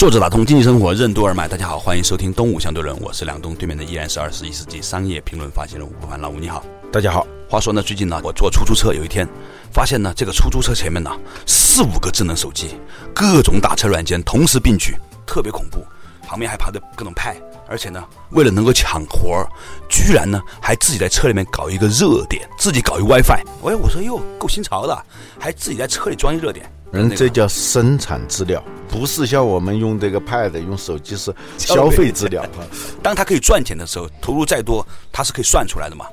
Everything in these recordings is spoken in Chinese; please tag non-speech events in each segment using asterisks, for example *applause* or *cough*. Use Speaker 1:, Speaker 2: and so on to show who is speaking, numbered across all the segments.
Speaker 1: 坐着打通经济生活任督二脉，大家好，欢迎收听东吴相对论，我是梁东，对面的依然是二十一世纪商业评论发行人吴伯凡，老吴你好。
Speaker 2: 大家好。
Speaker 1: 话说呢，最近呢，我坐出租车，有一天发现呢，这个出租车前面呢，四五个智能手机，各种打车软件同时并举，特别恐怖。旁边还爬着各种派，而且呢，为了能够抢活儿，居然呢还自己在车里面搞一个热点，自己搞一 WiFi。哎，我说哟，够新潮的，还自己在车里装一热点。
Speaker 2: 人这叫生产资料，不是像我们用这个 Pad 用手机是消费资料。*laughs*
Speaker 1: 当他可以赚钱的时候，投入再多，他是可以算出来的嘛。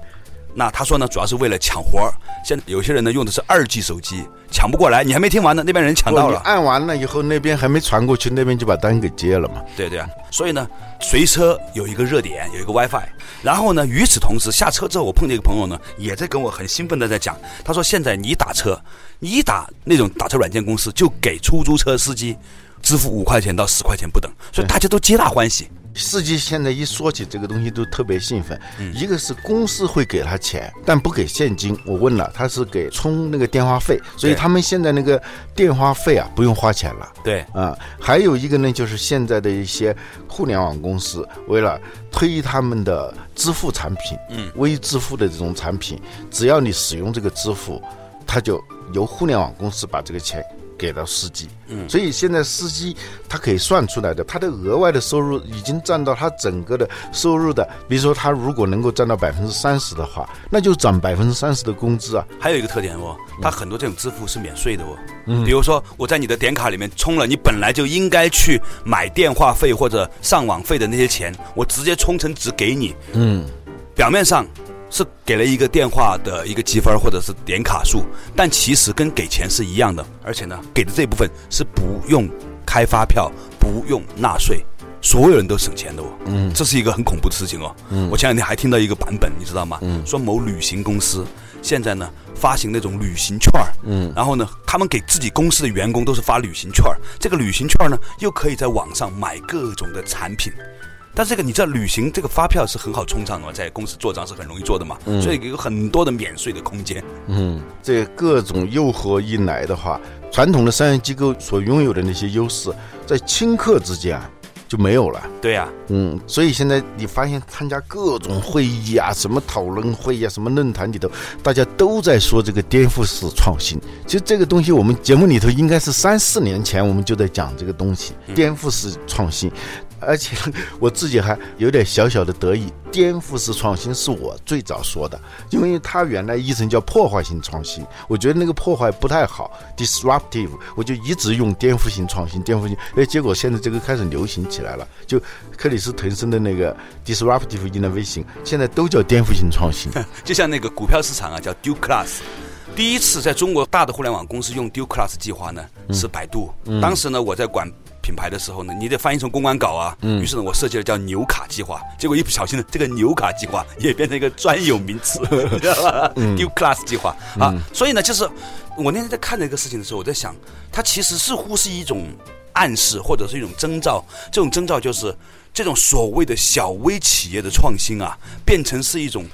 Speaker 1: 那他说呢，主要是为了抢活儿。现在有些人呢用的是二 G 手机，抢不过来。你还没听完呢，那边人抢到了。
Speaker 2: 按完了以后，那边还没传过去，那边就把单给接了嘛。
Speaker 1: 对对啊，所以呢，随车有一个热点，有一个 WiFi。然后呢，与此同时，下车之后，我碰见一个朋友呢，也在跟我很兴奋的在讲。他说，现在你打车，你打那种打车软件公司，就给出租车司机支付五块钱到十块钱不等，所以大家都皆大欢喜。
Speaker 2: 司机现在一说起这个东西都特别兴奋，一个是公司会给他钱，但不给现金。我问了，他是给充那个电话费，所以他们现在那个电话费啊不用花钱了。
Speaker 1: 对，
Speaker 2: 啊，还有一个呢，就是现在的一些互联网公司为了推他们的支付产品，嗯，微支付的这种产品，只要你使用这个支付，他就由互联网公司把这个钱。给到司机，嗯，所以现在司机他可以算出来的，他的额外的收入已经占到他整个的收入的，比如说他如果能够占到百分之三十的话，那就涨百分之三十的工资啊。
Speaker 1: 还有一个特点哦，他很多这种支付是免税的哦，嗯，比如说我在你的点卡里面充了你本来就应该去买电话费或者上网费的那些钱，我直接充成值给你，嗯，表面上。是给了一个电话的一个积分或者是点卡数，但其实跟给钱是一样的，而且呢，给的这部分是不用开发票、不用纳税，所有人都省钱的哦。嗯，这是一个很恐怖的事情哦。嗯，我前两天还听到一个版本，你知道吗？嗯，说某旅行公司现在呢发行那种旅行券儿，嗯，然后呢，他们给自己公司的员工都是发旅行券儿，这个旅行券儿呢又可以在网上买各种的产品。但这个你知道，旅行这个发票是很好冲账的，在公司做账是很容易做的嘛，所以有很多的免税的空间。
Speaker 2: 嗯，这各种诱惑一来的话，传统的商业机构所拥有的那些优势，在顷刻之间啊就没有了。
Speaker 1: 对呀，
Speaker 2: 嗯，所以现在你发现参加各种会议啊，什么讨论会议啊，什么论坛里头，大家都在说这个颠覆式创新。其实这个东西，我们节目里头应该是三四年前我们就在讲这个东西，颠覆式创新。而且我自己还有点小小的得意，颠覆式创新是我最早说的，因为它原来译成叫破坏性创新，我觉得那个破坏不太好，disruptive，我就一直用颠覆性创新，颠覆性，哎，结果现在这个开始流行起来了，就克里斯滕森的那个 disruptive innovation，现在都叫颠覆性创新，*laughs*
Speaker 1: 就像那个股票市场啊，叫 d u class，第一次在中国大的互联网公司用 d u class 计划呢，是百度，当时呢我在管。品牌的时候呢，你得翻译成公关稿啊。嗯。于是呢，我设计了叫“牛卡计划”，结果一不小心呢，这个“牛卡计划”也变成一个专有名词，*laughs* 知道吧？New Class 计划啊。所以呢，就是我那天在看这个事情的时候，我在想，它其实似乎是一种暗示，或者是一种征兆。这种征兆就是这种所谓的小微企业的创新啊，变成是一种。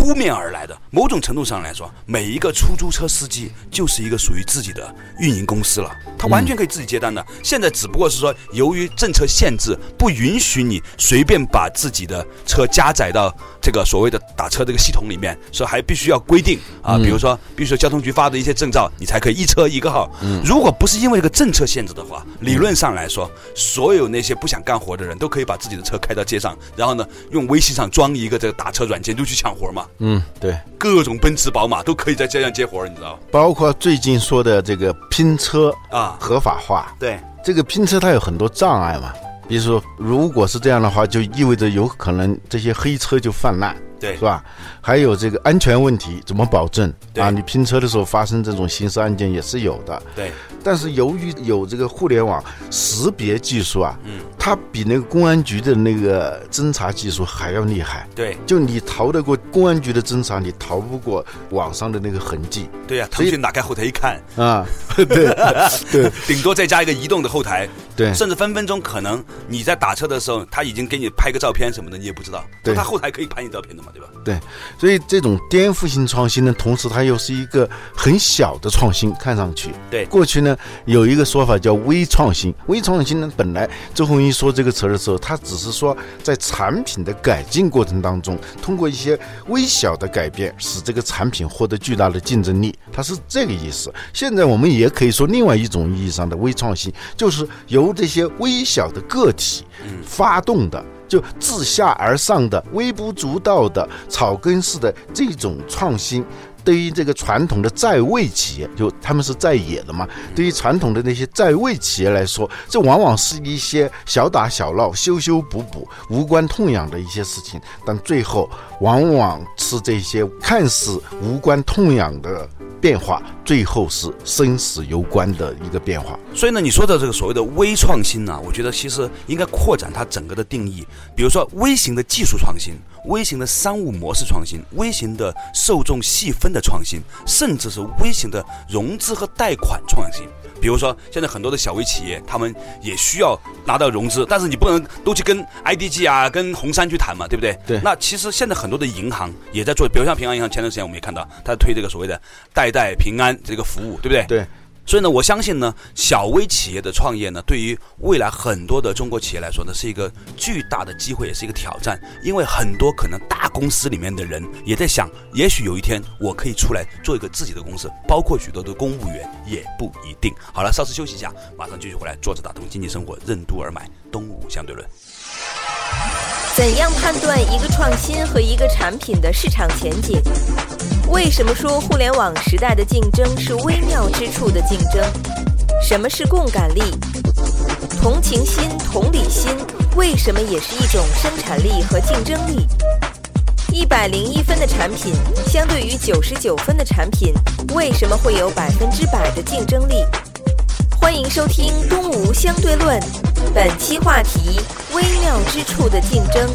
Speaker 1: 扑面而来的，某种程度上来说，每一个出租车司机就是一个属于自己的运营公司了，他完全可以自己接单的。现在只不过是说，由于政策限制，不允许你随便把自己的车加载到这个所谓的打车这个系统里面，所以还必须要规定啊，比如说，比如说交通局发的一些证照，你才可以一车一个号。嗯如果不是因为这个政策限制的话，理论上来说，所有那些不想干活的人都可以把自己的车开到街上，然后呢，用微信上装一个这个打车软件，就去抢活嘛。
Speaker 2: 嗯，对，
Speaker 1: 各种奔驰、宝马都可以在街上接活儿，你知道
Speaker 2: 包括最近说的这个拼车啊，合法化。
Speaker 1: 对，
Speaker 2: 这个拼车它有很多障碍嘛，比如说，如果是这样的话，就意味着有可能这些黑车就泛滥。
Speaker 1: 对
Speaker 2: 是吧？还有这个安全问题怎么保证
Speaker 1: 对
Speaker 2: 啊？你拼车的时候发生这种刑事案件也是有的。
Speaker 1: 对，
Speaker 2: 但是由于有这个互联网识别技术啊，嗯，它比那个公安局的那个侦查技术还要厉害。
Speaker 1: 对，
Speaker 2: 就你逃得过公安局的侦查，你逃不过网上的那个痕迹
Speaker 1: 对呀、腾讯打开后台一看，
Speaker 2: 啊！对 *laughs* 对
Speaker 1: 顶多再加一个移动的后台，
Speaker 2: 对
Speaker 1: 甚至分分钟可能你在打车的时候，他已经给你拍个照片什么的，你也不知道。
Speaker 2: 对
Speaker 1: 他后台可以拍你照片的嘛，对吧？
Speaker 2: 对，所以这种颠覆性创新呢，同时它又是一个很小的创新，看上去。
Speaker 1: 对
Speaker 2: 过去呢有一个说法叫微创新，微创新呢本来周鸿祎说这个词儿的时候，他只是说在产品的改进过程当中，通过一些微小的改变，使这个产品获得巨大的竞争力，它是这个意思。现在我们也可以说另外一种意义上的微创新，就是由这些微小的个体发动的。就自下而上的、微不足道的、草根式的这种创新，对于这个传统的在位企业，就他们是在野的嘛，对于传统的那些在位企业来说，这往往是一些小打小闹、修修补补、无关痛痒的一些事情，但最后往往是这些看似无关痛痒的变化，最后是生死攸关的一个变化。
Speaker 1: 所以呢，你说的这个所谓的微创新呢，我觉得其实应该扩展它整个的定义，比如说微型的技术创新、微型的商务模式创新、微型的受众细分的创新，甚至是微型的融资和贷款创新。比如说，现在很多的小微企业，他们也需要拿到融资，但是你不能都去跟 IDG 啊、跟红杉去谈嘛，对不对？
Speaker 2: 对
Speaker 1: 那其实现在很多的银行也在做，比如像平安银行，前段时间我们也看到，它推这个所谓的代贷平安这个服务，对不对？
Speaker 2: 对。
Speaker 1: 所以呢，我相信呢，小微企业的创业呢，对于未来很多的中国企业来说呢，是一个巨大的机会，也是一个挑战。因为很多可能大公司里面的人也在想，也许有一天我可以出来做一个自己的公司，包括许多的公务员也不一定。好了，稍事休息一下，马上继续回来，坐着打通经济生活，任督而买，东吴相对论。
Speaker 3: 怎样判断一个创新和一个产品的市场前景？为什么说互联网时代的竞争是微妙之处的竞争？什么是共感力？同情心、同理心为什么也是一种生产力和竞争力？一百零一分的产品相对于九十九分的产品，为什么会有百分之百的竞争力？欢迎收听《东吴相对论》，本期话题：微妙之处的竞争。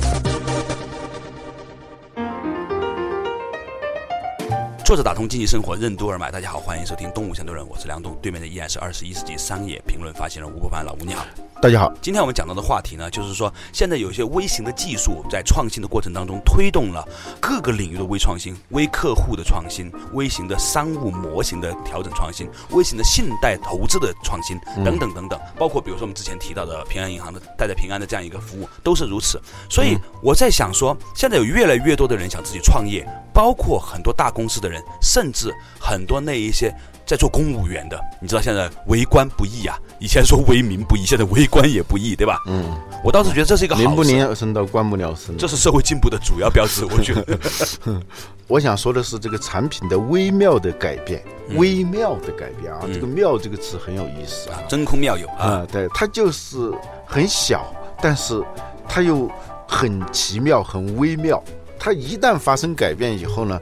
Speaker 1: 作者打通经济生活，任督二脉。大家好，欢迎收听《东吴相对论》，我是梁栋，对面的依然是二十一世纪商业评论发行人吴国凡，老吴你好。
Speaker 2: 大家好，
Speaker 1: 今天我们讲到的话题呢，就是说现在有一些微型的技术在创新的过程当中，推动了各个领域的微创新、微客户的创新、微型的商务模型的调整创新、微型的信贷投资的创新等等等等，包括比如说我们之前提到的平安银行的贷贷平安的这样一个服务，都是如此。所以我在想说，现在有越来越多的人想自己创业，包括很多大公司的人，甚至很多那一些。在做公务员的，你知道现在为官不易啊，以前说为民不易，现在为官也不易，对吧？嗯，我倒是觉得这是一个
Speaker 2: 民不聊生到官不聊生，
Speaker 1: 这是社会进步的主要标志，我觉得。*laughs*
Speaker 2: 我想说的是这个产品的微妙的改变，
Speaker 1: 嗯
Speaker 2: 微妙的改变啊，这个“妙”这个词很有意思啊。
Speaker 1: 真空妙有啊，
Speaker 2: 啊，对，它就是很小，但是它又很奇妙、很微妙。它一旦发生改变以后呢，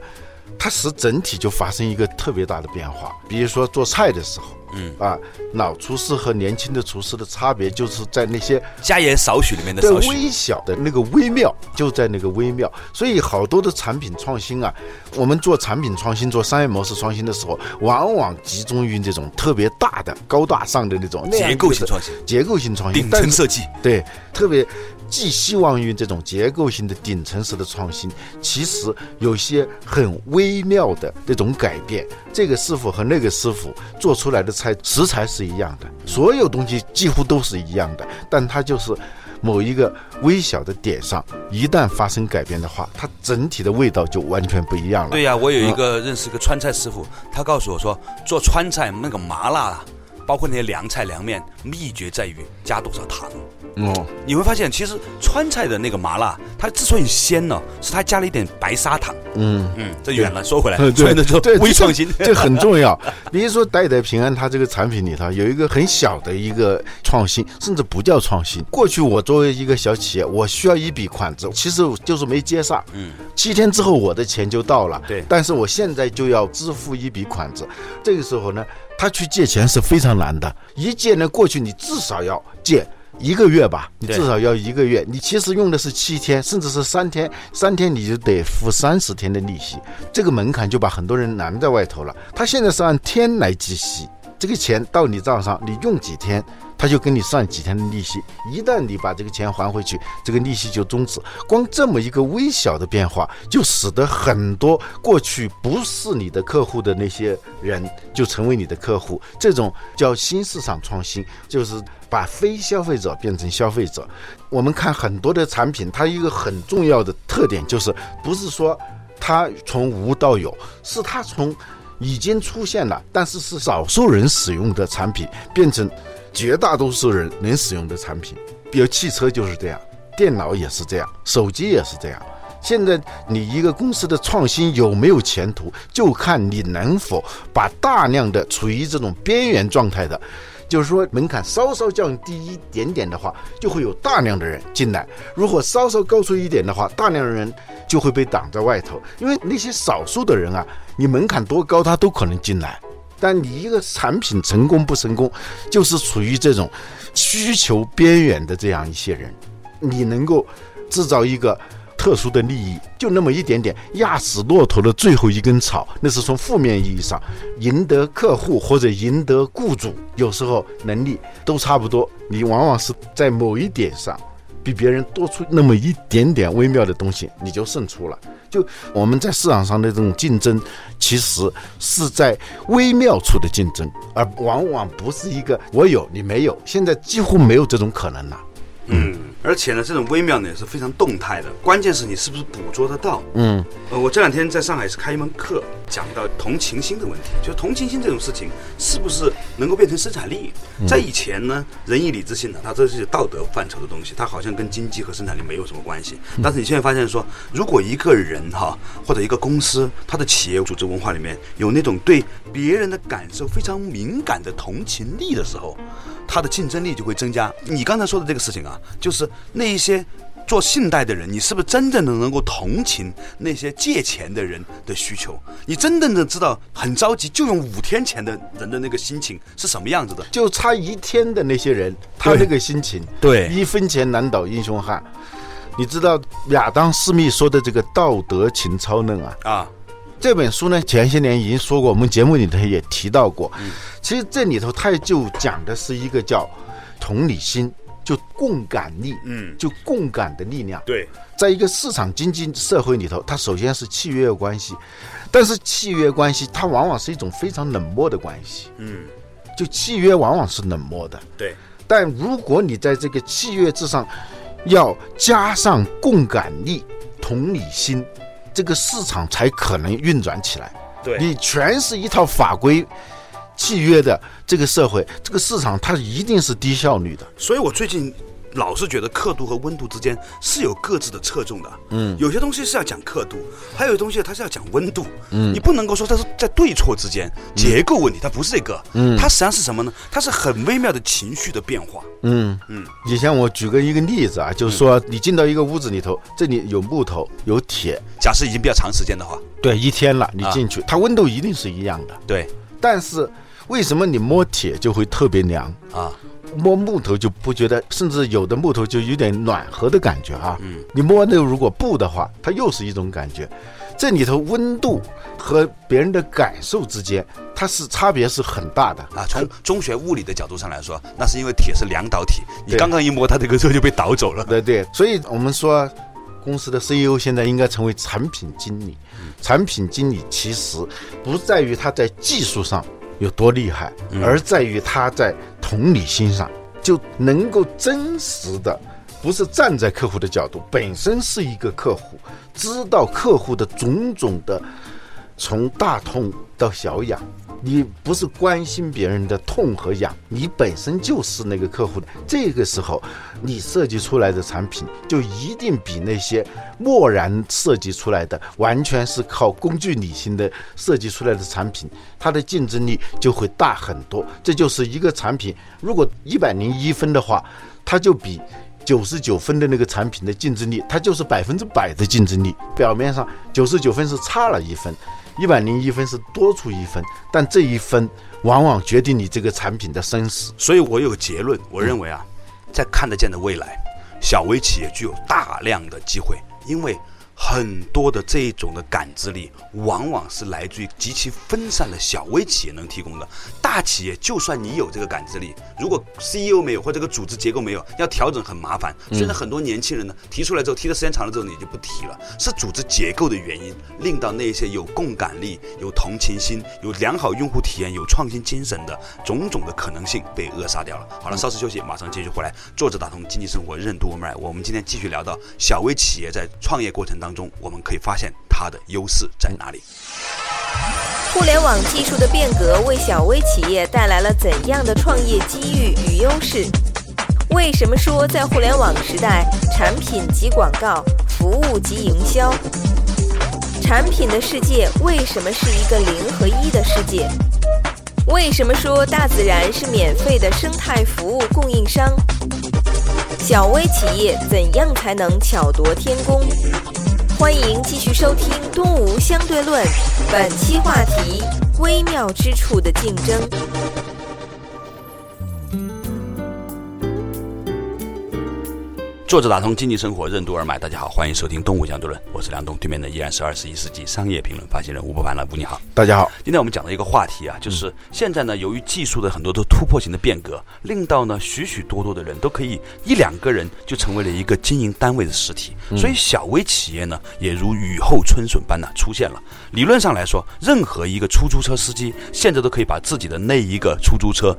Speaker 2: 它使整体就发生一个特别大的变化。比如说做菜的时候，
Speaker 1: 嗯
Speaker 2: 啊，老厨师和年轻的厨师的差别就是在那些
Speaker 1: 加盐少许里面的
Speaker 2: 对
Speaker 1: 少许。
Speaker 2: 微小的那个微妙，就在那个微妙。所以好多的产品创新啊，我们做产品创新、做商业模式创新的时候，往往集中于这种特别大的、高大上的那种
Speaker 1: 结构性创新、
Speaker 2: 结构性创新、
Speaker 1: 顶层设计，
Speaker 2: 对，特别寄希望于这种结构性的顶层式的创新，其实有些很微妙的这种改变。这个师傅和那个师傅做出来的菜食材是一样的，所有东西几乎都是一样的，但它就是某一个微小的点上，一旦发生改变的话，它整体的味道就完全不一样了。
Speaker 1: 对呀、我有一个认识一个川菜师傅，他告诉我说，做川菜那个麻辣啊，包括那些凉菜凉面，秘诀在于加多少糖。
Speaker 2: 哦，
Speaker 1: 你会发现，其实川菜的那个麻辣，它之所以鲜呢，是它加了一点白砂糖。
Speaker 2: 嗯。
Speaker 1: 嗯，这远了，说回来，
Speaker 2: 呃
Speaker 1: 所以呢，就
Speaker 2: 对，
Speaker 1: 微创新，
Speaker 2: 这这很重要。比如说代代平安，它这个产品里头有一个很小的一个创新，甚至不叫创新。过去我作为一个小企业，我需要一笔款子，其实就是没接上。
Speaker 1: 嗯，
Speaker 2: 七天之后我的钱就到了。
Speaker 1: 对
Speaker 2: 但是我现在就要支付一笔款子，这个时候呢，他去借钱是非常难的。一借呢，过去你至少要借。一个月吧，你至少要一个月。你其实用的是七天，甚至是三天，三天你就得付三十天的利息，这个门槛就把很多人拦在外头了。他现在是按天来计息，这个钱到你账上，你用几天，他就给你算几天的利息。一旦你把这个钱还回去，这个利息就终止。光这么一个微小的变化，就使得很多过去不是你的客户的那些人，就成为你的客户。这种叫新市场创新，就是把非消费者变成消费者。我们看很多的产品，它一个很重要的特点就是，不是说它从无到有，是它从已经出现了，但是是少数人使用的产品，变成绝大多数人能使用的产品。比如汽车就是这样，电脑也是这样，手机也是这样。现在你一个公司的创新有没有前途，就看你能否把大量的处于这种边缘状态的，就是说门槛稍稍降低一点点的话，就会有大量的人进来；如果稍稍高出一点的话，大量的人就会被挡在外头。因为那些少数的人啊，你门槛多高，他都可能进来。但你一个产品成功不成功，就是处于这种需求边缘的这样一些人，你能够制造一个特殊的利益，就那么一点点，压死骆驼的最后一根草，那是从负面意义上赢得客户或者赢得雇主，有时候能力都差不多，你往往是在某一点上。比别人多出那么一点点微妙的东西，你就胜出了。就我们在市场上的这种竞争，其实是在微妙处的竞争，而往往不是一个我有你没有。现在几乎没有这种可能了。
Speaker 1: 嗯，而且呢，这种微妙呢也是非常动态的，关键是你是不是捕捉得到。
Speaker 2: 嗯，
Speaker 1: 呃，我这两天在上海是开一门课，讲到同情心的问题，就是同情心这种事情是不是能够变成生产力？在以前呢，仁义礼智信呢，它这是道德范畴的东西，它好像跟经济和生产力没有什么关系。但是你现在发现说，如果一个人哈或者一个公司，它的企业组织文化里面有那种对别人的感受非常敏感的同情力的时候，它的竞争力就会增加。你刚才说的这个事情啊，就是那一些做信贷的人，你是不是真正的能够同情那些借钱的人的需求？你真正的知道很着急就用五天钱的人的那个心情是什么样子的？
Speaker 2: 就差一天的那些人，他那个心情，
Speaker 1: 对
Speaker 2: 一分钱难倒英雄汉。你知道亚当·斯密说的这个道德情操论啊？
Speaker 1: 啊，
Speaker 2: 这本书呢，前些年已经说过，我们节目里头也提到过。其实这里头它就讲的是一个叫同理心，就共感力，
Speaker 1: 嗯
Speaker 2: 就共感的力量。
Speaker 1: 对，
Speaker 2: 在一个市场经济社会里头，它首先是契约关系，但是契约关系它往往是一种非常冷漠的关系，
Speaker 1: 嗯，
Speaker 2: 就契约往往是冷漠的。
Speaker 1: 对，
Speaker 2: 但如果你在这个契约之上要加上共感力、同理心，这个市场才可能运转起来。
Speaker 1: 对
Speaker 2: 你全是一套法规、契约的这个社会，这个市场它一定是低效率的。
Speaker 1: 所以我最近老是觉得刻度和温度之间是有各自的侧重的。嗯，有些东西是要讲刻度，还有东西它是要讲温度。嗯，你不能够说它是在对错之间结构问题，它不是这个。嗯，它实际上是什么呢？它是很微妙的情绪的变化。
Speaker 2: 嗯
Speaker 1: 嗯，
Speaker 2: 以前我举个一个例子啊，就是说你进到一个屋子里头，这里有木头有铁，
Speaker 1: 假设已经比较长时间的话，
Speaker 2: 对，一天了，你进去，它温度一定是一样的。
Speaker 1: 对
Speaker 2: 但是为什么你摸铁就会特别凉？
Speaker 1: 啊，
Speaker 2: 摸木头就不觉得，甚至有的木头就有点暖和的感觉啊。嗯，你摸那个如果布的话，它又是一种感觉。这里头温度和别人的感受之间，它是差别是很大的
Speaker 1: 啊，从中学物理的角度上来说，那是因为铁是两导体，你刚刚一摸它这个时候就被导走了。
Speaker 2: 对对，所以我们说，公司的 CEO 现在应该成为产品经理。产品经理其实不在于他在技术上有多厉害，而在于他在同理心上就能够真实的。不是站在客户的角度，本身是一个客户，知道客户的种种的，从大痛到小痒，你不是关心别人的痛和痒，你本身就是那个客户的。这个时候，你设计出来的产品就一定比那些漠然设计出来的、完全是靠工具理性的设计出来的产品，它的竞争力就会大很多。这就是一个产品，如果一百零一分的话，它就比。九十九分的那个产品的竞争力，它就是百分之百的竞争力。表面上九十九分是差了一分，一百零一分是多出一分，但这一分往往决定你这个产品的生死。
Speaker 1: 所以我有结论，我认为啊，在看得见的未来，小微企业具有大量的机会，因为。很多的这一种的感知力，往往是来自于极其分散的小微企业能提供的。大企业就算你有这个感知力，如果 CEO 没有或这个组织结构没有，要调整很麻烦。现在很多年轻人呢提出来之后，提的时间长了之后，你就不提了。是组织结构的原因，令到那些有共感力、有同情心、有良好用户体验、有创新精神的种种的可能性被扼杀掉了。好了，稍事休息，马上继续回来。作者打通经济生活任督二脉，我们今天继续聊到小微企业在创业过程当当中，我们可以发现它的优势在哪里。
Speaker 3: 互联网技术的变革为小微企业带来了怎样的创业机遇与优势？为什么说在互联网时代，产品即广告，服务即营销？产品的世界为什么是一个零和一的世界？为什么说大自然是免费的生态服务供应商？小微企业怎样才能巧夺天工？欢迎继续收听《东吴相对论》，本期话题：微妙之处的竞争。
Speaker 1: 作者打通经济生活任督二脉，大家好，欢迎收听《动物相对论》，我是梁东，对面的依然是二十一世纪商业评论发行人吴伯凡了，吴你好，
Speaker 2: 大家好。
Speaker 1: 今天我们讲的一个话题啊，就是现在呢，由于技术的很多的突破性的变革，令到呢许许多多的人都可以一两个人就成为了一个经营单位的实体，所以小微企业呢也如雨后春笋般呢出现了。理论上来说，任何一个出租车司机现在都可以把自己的那一个出租车。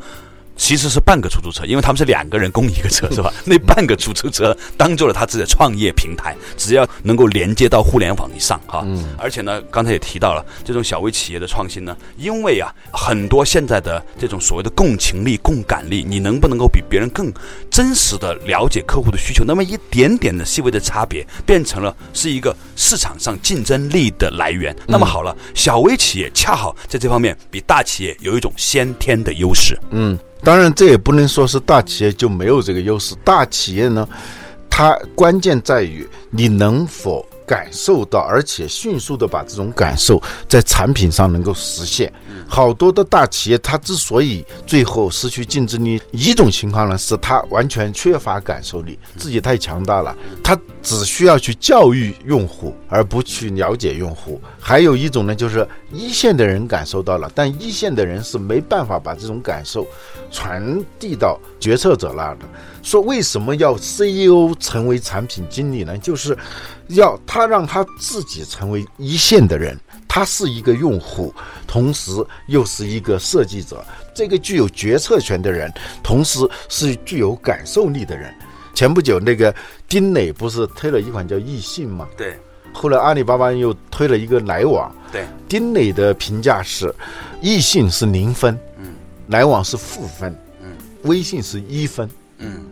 Speaker 1: 其实是半个出租车，因为他们是两个人供一个车，*laughs* 是吧？那半个出租车当做了他自己的创业平台，只要能够连接到互联网以上，哈。嗯。而且呢，刚才也提到了这种小微企业的创新呢，因为啊，很多现在的这种所谓的共情力、共感力，你能不能够比别人更真实的了解客户的需求？那么一点点的细微的差别，变成了是一个市场上竞争力的来源。那么好了，小微企业恰好在这方面比大企业有一种先天的优势。
Speaker 2: 嗯。当然，这也不能说是大企业就没有这个优势。大企业呢，它关键在于你能否。感受到，而且迅速的把这种感受在产品上能够实现。好多的大企业，它之所以最后失去竞争力，一种情况呢是它完全缺乏感受力，自己太强大了，它只需要去教育用户，而不去了解用户。还有一种呢，就是一线的人感受到了，但一线的人是没办法把这种感受传递到决策者那的。说为什么要 CEO 成为产品经理呢？就是要他让他自己成为一线的人，他是一个用户，同时又是一个设计者，这个具有决策权的人，同时是具有感受力的人。前不久那个丁磊不是推了一款叫易信吗？
Speaker 1: 对。
Speaker 2: 后来阿里巴巴又推了一个来往。
Speaker 1: 对。
Speaker 2: 丁磊的评价是，易信是零分，嗯，来往是负分，嗯，微信是一分。嗯，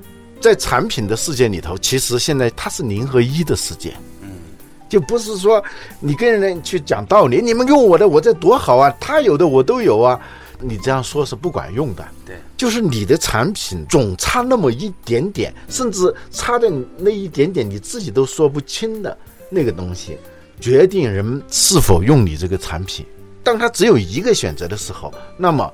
Speaker 2: 在产品的世界里头，其实现在它是零和一的世界。嗯，就不是说你跟人去讲道理，你们用我的，我这多好啊，他有的我都有啊，你这样说是不管用的。
Speaker 1: 对，
Speaker 2: 就是你的产品总差那么一点点，甚至差的那一点点你自己都说不清的那个东西，决定人是否用你这个产品。当他只有一个选择的时候，那么。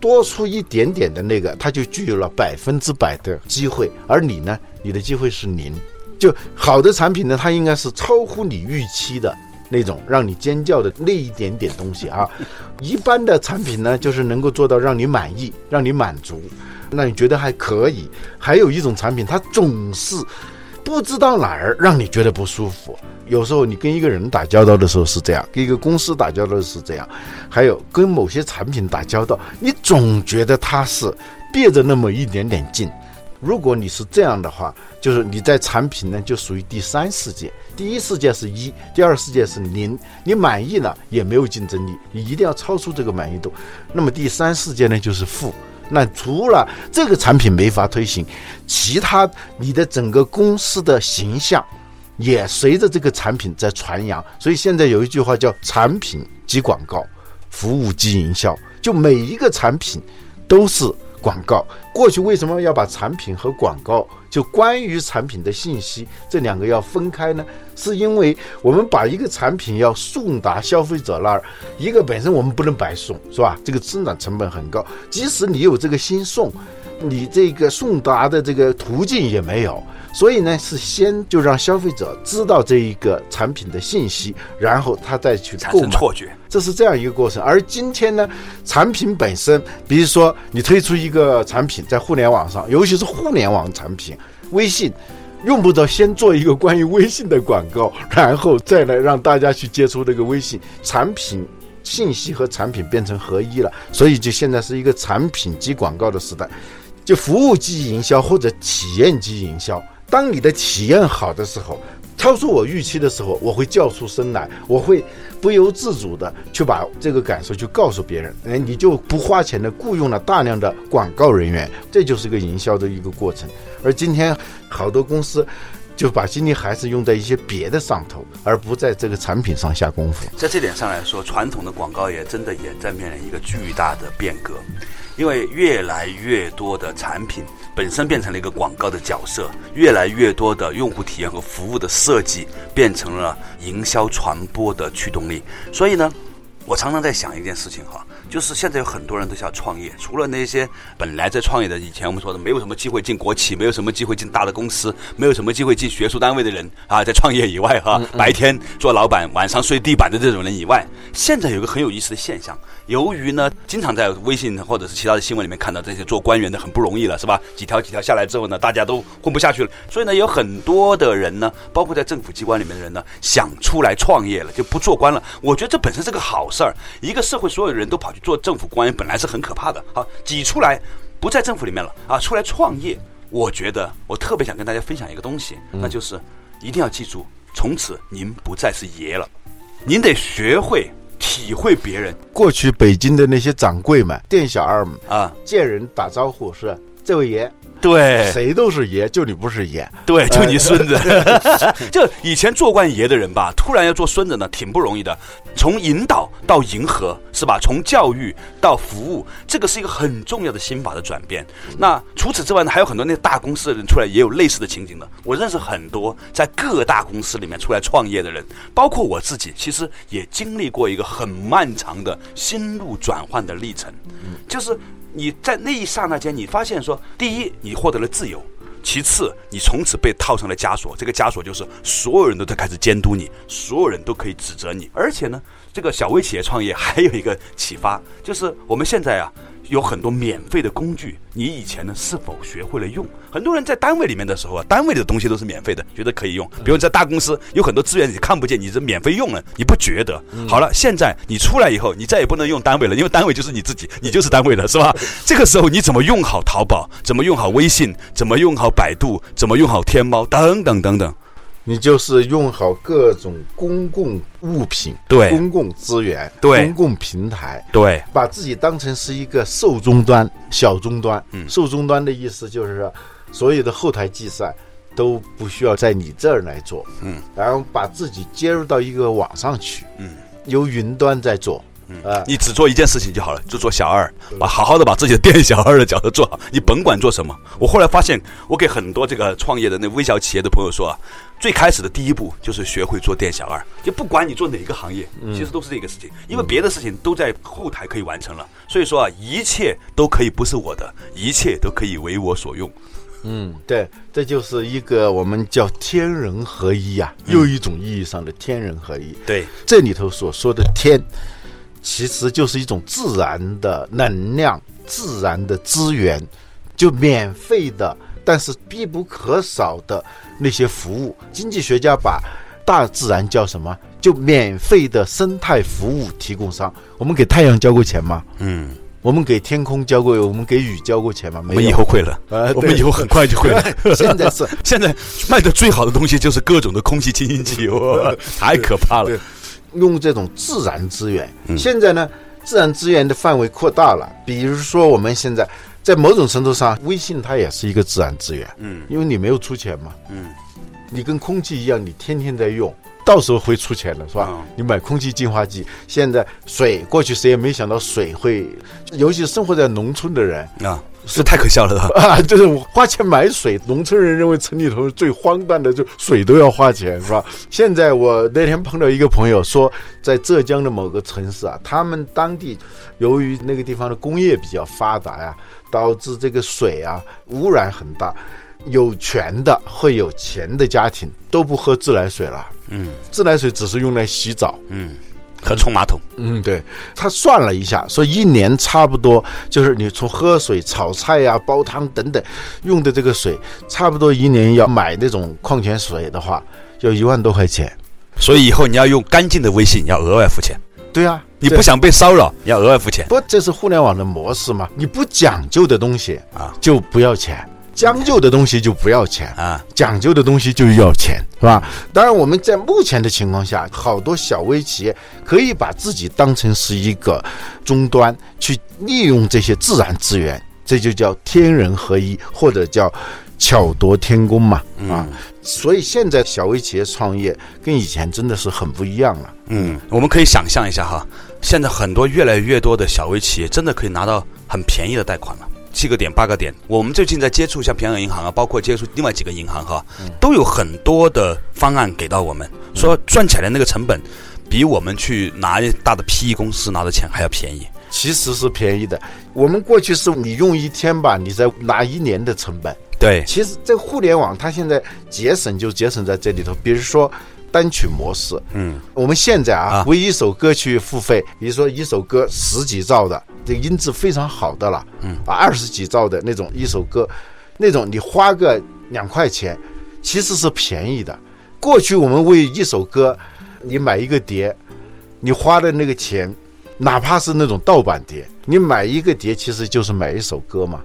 Speaker 2: 多出一点点的那个，它就具有了百分之百的机会，而你呢，你的机会是零。就好的产品呢，它应该是超乎你预期的那种，让你尖叫的那一点点东西啊。一般的产品呢，就是能够做到让你满意，让你满足，那你觉得还可以。还有一种产品，它总是。不知道哪儿让你觉得不舒服。有时候你跟一个人打交道的时候是这样，跟一个公司打交道是这样，还有跟某些产品打交道，你总觉得它是憋着那么一点点劲。如果你是这样的话，就是你在产品呢就属于第三世界，第一世界是一，第二世界是零，你满意了也没有竞争力，你一定要超出这个满意度。那么第三世界呢就是负。那除了这个产品没法推行，其他你的整个公司的形象也随着这个产品在传扬。所以现在有一句话叫“产品即广告，服务即营销”，就每一个产品都是广告。过去为什么要把产品和广告，就关于产品的信息这两个要分开呢？是因为我们把一个产品要送达消费者那儿，一个本身我们不能白送，是吧？这个生产成本很高，即使你有这个心送，你这个送达的这个途径也没有。所以呢，是先就让消费者知道这一个产品的信息，然后他再去
Speaker 1: 产
Speaker 2: 购买。
Speaker 1: 生错觉。
Speaker 2: 这是这样一个过程。而今天呢，产品本身，比如说你推出一个产品在互联网上，尤其是互联网产品，微信，用不着先做一个关于微信的广告，然后再来让大家去接触这个微信产品。信息和产品变成合一了，所以就现在是一个产品及广告的时代，就服务及营销或者体验及营销。当你的体验好的时候，超出我预期的时候，我会叫出声来，我会不由自主的去把这个感受去告诉别人。哎，你就不花钱的雇佣了大量的广告人员，这就是个营销的一个过程。而今天好多公司就把精力还是用在一些别的上头，而不在这个产品上下功夫。
Speaker 1: 在这点上来说，传统的广告业真的也在面临一个巨大的变革，因为越来越多的产品本身变成了一个广告的角色，越来越多的用户体验和服务的设计变成了营销传播的驱动力。所以呢，我常常在想一件事情哈，就是现在有很多人都想创业，除了那些本来在创业的，以前我们说的没有什么机会进国企，没有什么机会进大的公司，没有什么机会进学术单位的人啊，在创业以外哈，白天做老板，晚上睡地板的这种人以外，现在有个很有意思的现象，由于呢，经常在微信或者是其他的新闻里面看到这些做官员的很不容易了，是吧？几条几条下来之后呢，大家都混不下去了，所以呢，有很多的人呢，包括在政府机关里面的人呢，想出来创业了，就不做官了。我觉得这本身是个好事儿，一个社会所有的人都跑去做政府官员，本来是很可怕的。好，挤出来不在政府里面了啊，出来创业。我觉得我特别想跟大家分享一个东西，那就是一定要记住，从此您不再是爷了，您得学会体会别人
Speaker 2: 过去北京的那些掌柜们、店小二们，
Speaker 1: 啊。
Speaker 2: 见人打招呼是这位爷，
Speaker 1: 对
Speaker 2: 谁都是爷，就你不是爷。
Speaker 1: 对，就你孙子。*laughs* *laughs* 就以前做惯爷的人吧，突然要做孙子呢，挺不容易的。从引导到迎合，是吧？从教育到服务，这个是一个很重要的心法的转变。那除此之外呢，还有很多那大公司的人出来也有类似的情景的。我认识很多在各大公司里面出来创业的人，包括我自己，其实也经历过一个很漫长的心路转换的历程。就是你在那一刹那间，你发现说，第一，你获得了自由。其次，你从此被套上了枷锁，这个枷锁就是所有人都在开始监督你，所有人都可以指责你。而且呢，这个小微企业创业还有一个启发，就是我们现在啊有很多免费的工具，你以前呢是否学会了用？很多人在单位里面的时候啊，单位里的东西都是免费的，觉得可以用。比如在大公司有很多资源你看不见，你这免费用了，你不觉得？好了，现在你出来以后，你再也不能用单位了，因为单位就是你自己，你就是单位的，是吧？这个时候你怎么用好淘宝？怎么用好微信？怎么用好百度？怎么用好天猫？等等等等。
Speaker 2: 你就是用好各种公共物品、
Speaker 1: 对。
Speaker 2: 公共资源、
Speaker 1: 对。
Speaker 2: 公共平台，
Speaker 1: 对，
Speaker 2: 把自己当成是一个受终端、小终端。
Speaker 1: 嗯。
Speaker 2: 受终端的意思就是说，所有的后台计算都不需要在你这儿来做，
Speaker 1: 嗯，
Speaker 2: 然后把自己接入到一个网上去，
Speaker 1: 嗯，
Speaker 2: 由云端在做，啊、
Speaker 1: 你只做一件事情就好了，就做小二，把好好的把自己的店小二的角色做好，你甭管做什么。我后来发现，我给很多这个创业的那微小企业的朋友说啊，最开始的第一步就是学会做店小二，就不管你做哪个行业，其实都是这个事情，因为别的事情都在后台可以完成了。所以说啊，一切都可以不是我的，一切都可以为我所用。
Speaker 2: 嗯对，这就是一个我们叫天人合一呀、又一种意义上的天人合一。
Speaker 1: 对，
Speaker 2: 这里头所说的天，其实就是一种自然的能量、自然的资源，就免费的，但是必不可少的那些服务。经济学家把大自然叫什么？就免费的生态服务提供商。我们给太阳交过钱吗？
Speaker 1: 嗯，
Speaker 2: 我们给天空交过，我们给雨交过钱吗？没有。
Speaker 1: 我们以后会了，
Speaker 2: 呃
Speaker 1: 我们以后很快就会了。*laughs*
Speaker 2: 现在是 *laughs*
Speaker 1: 现在卖的最好的东西就是各种的空气清新剂，哇，*laughs* 太可怕了
Speaker 2: 对。用这种自然资源。
Speaker 1: 嗯
Speaker 2: 现在呢，自然资源的范围扩大了，比如说我们现在在某种程度上，微信它也是一个自然资源，
Speaker 1: 嗯
Speaker 2: 因为你没有出钱嘛，
Speaker 1: 嗯，
Speaker 2: 你跟空气一样，你天天在用。到时候会出钱的是吧？
Speaker 1: 嗯
Speaker 2: 你买空气净化器，现在水过去谁也没想到水会，尤其生活在农村的人
Speaker 1: 啊，这太可笑了。*laughs*
Speaker 2: 啊，就是花钱买水，农村人认为城里头最荒诞的就水都要花钱，是吧？现在我那天碰到一个朋友说，在浙江的某个城市啊，他们当地由于那个地方的工业比较发达呀，导致这个水啊污染很大，有权的会有钱的家庭都不喝自来水了，
Speaker 1: 嗯
Speaker 2: 自来水只是用来洗澡。
Speaker 1: 嗯，和冲马桶。
Speaker 2: 嗯，对，他算了一下，说一年差不多就是你从喝水、炒菜呀、煲汤等等用的这个水，差不多一年要买那种矿泉水的话，要一万多块钱。
Speaker 1: 所以以后你要用干净的微信，要额外付钱。
Speaker 2: 对啊，
Speaker 1: 你不想被骚扰，要额外付钱。
Speaker 2: 不，这是互联网的模式嘛？你不讲究的东西
Speaker 1: 啊
Speaker 2: 就不要钱，将就的东西就不要钱。
Speaker 1: 啊，
Speaker 2: 讲究的东西就要钱，是吧？当然，我们在目前的情况下，好多小微企业可以把自己当成是一个终端，去利用这些自然资源，这就叫天人合一，或者叫巧夺天工嘛，啊。所以现在小微企业创业跟以前真的是很不一样了。
Speaker 1: 嗯，我们可以想象一下哈，现在很多越来越多的小微企业真的可以拿到很便宜的贷款了。七个点、八个点，我们最近在接触像平安银行啊，包括接触另外几个银行哈，都有很多的方案给到我们，说赚起来的那个成本，比我们去拿大的 PE 公司拿的钱还要便宜。
Speaker 2: 其实是便宜的。我们过去是你用一天吧，你再拿一年的成本。
Speaker 1: 对，
Speaker 2: 其实这个互联网它现在节省就节省在这里头，比如说单曲模式，
Speaker 1: 嗯，
Speaker 2: 我们现在啊
Speaker 1: 啊
Speaker 2: 为一首歌去付费，比如说一首歌十几兆的，这个音质非常好的了，嗯，啊二十几兆的那种一首歌，那种你花个两块钱，其实是便宜的。过去我们为一首歌，你买一个碟，你花的那个钱，哪怕是那种盗版碟，你买一个碟其实就是买一首歌嘛。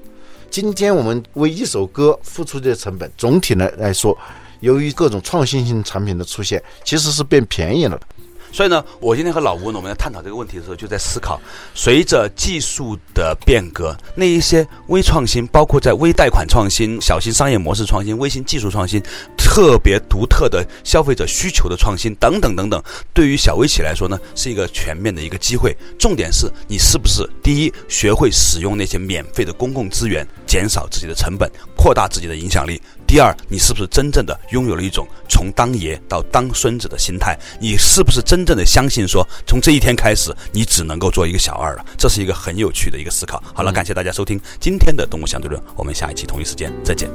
Speaker 2: 今天我们为一首歌付出的成本，总体来来说，由于各种创新性产品的出现，其实是变便宜了的。
Speaker 1: 所以呢，我今天和老吴呢，我们在探讨这个问题的时候，就在思考，随着技术的变革，那一些微创新，包括在微贷款创新、小型商业模式创新、微型技术创新、特别独特的消费者需求的创新等等等等，对于小微企业来说呢，是一个全面的一个机会。重点是你是不是第一，学会使用那些免费的公共资源，减少自己的成本，扩大自己的影响力。第二，你是不是真正的拥有了一种从当爷到当孙子的心态？你是不是真真正的相信说，从这一天开始，你只能够做一个小二了？这是一个很有趣的一个思考。好了，感谢大家收听今天的《动物相对论》，我们下一期同一时间再见。